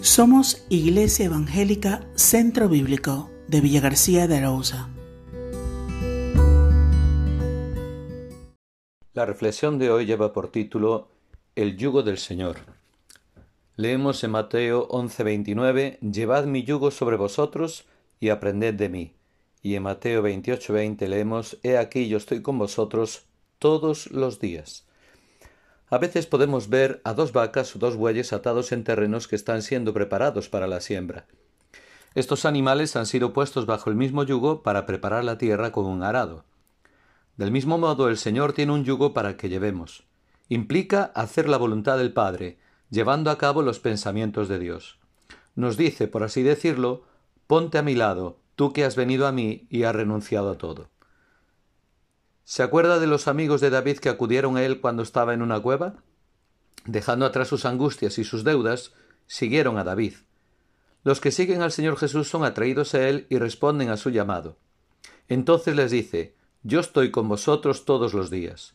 Somos Iglesia Evangélica Centro Bíblico de Villa García de Arauza. La reflexión de hoy lleva por título El yugo del Señor. Leemos en Mateo 11:29, Llevad mi yugo sobre vosotros y aprended de mí. Y en Mateo 28:20 leemos, He aquí yo estoy con vosotros todos los días a veces podemos ver a dos vacas o dos bueyes atados en terrenos que están siendo preparados para la siembra. Estos animales han sido puestos bajo el mismo yugo para preparar la tierra con un arado. Del mismo modo el Señor tiene un yugo para que llevemos. Implica hacer la voluntad del Padre, llevando a cabo los pensamientos de Dios. Nos dice, por así decirlo, ponte a mi lado, tú que has venido a mí y has renunciado a todo. ¿Se acuerda de los amigos de David que acudieron a él cuando estaba en una cueva? Dejando atrás sus angustias y sus deudas, siguieron a David. Los que siguen al Señor Jesús son atraídos a Él y responden a su llamado. Entonces les dice, Yo estoy con vosotros todos los días.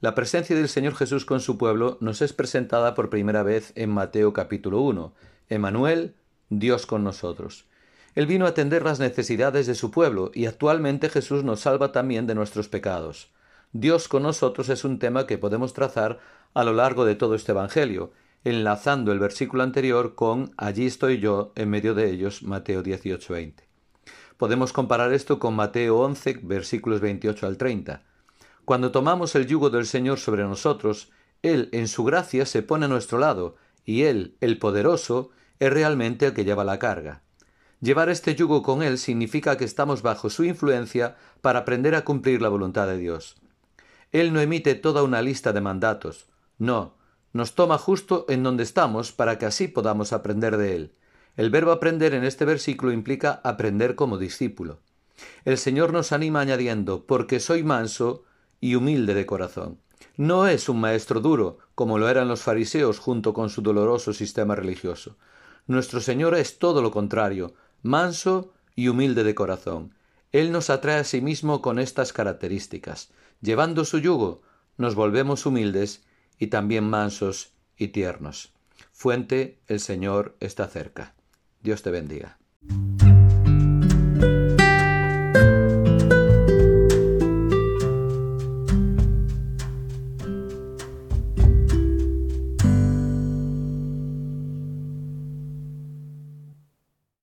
La presencia del Señor Jesús con su pueblo nos es presentada por primera vez en Mateo capítulo 1. Emanuel, Dios con nosotros. Él vino a atender las necesidades de su pueblo y actualmente Jesús nos salva también de nuestros pecados. Dios con nosotros es un tema que podemos trazar a lo largo de todo este Evangelio, enlazando el versículo anterior con Allí estoy yo en medio de ellos, Mateo 18, 20. Podemos comparar esto con Mateo 11, versículos 28 al 30. Cuando tomamos el yugo del Señor sobre nosotros, Él en su gracia se pone a nuestro lado, y Él, el poderoso, es realmente el que lleva la carga. Llevar este yugo con Él significa que estamos bajo su influencia para aprender a cumplir la voluntad de Dios. Él no emite toda una lista de mandatos, no, nos toma justo en donde estamos para que así podamos aprender de Él. El verbo aprender en este versículo implica aprender como discípulo. El Señor nos anima añadiendo, porque soy manso y humilde de corazón. No es un maestro duro, como lo eran los fariseos junto con su doloroso sistema religioso. Nuestro Señor es todo lo contrario, manso y humilde de corazón. Él nos atrae a sí mismo con estas características. Llevando su yugo, nos volvemos humildes y también mansos y tiernos. Fuente, el Señor está cerca. Dios te bendiga.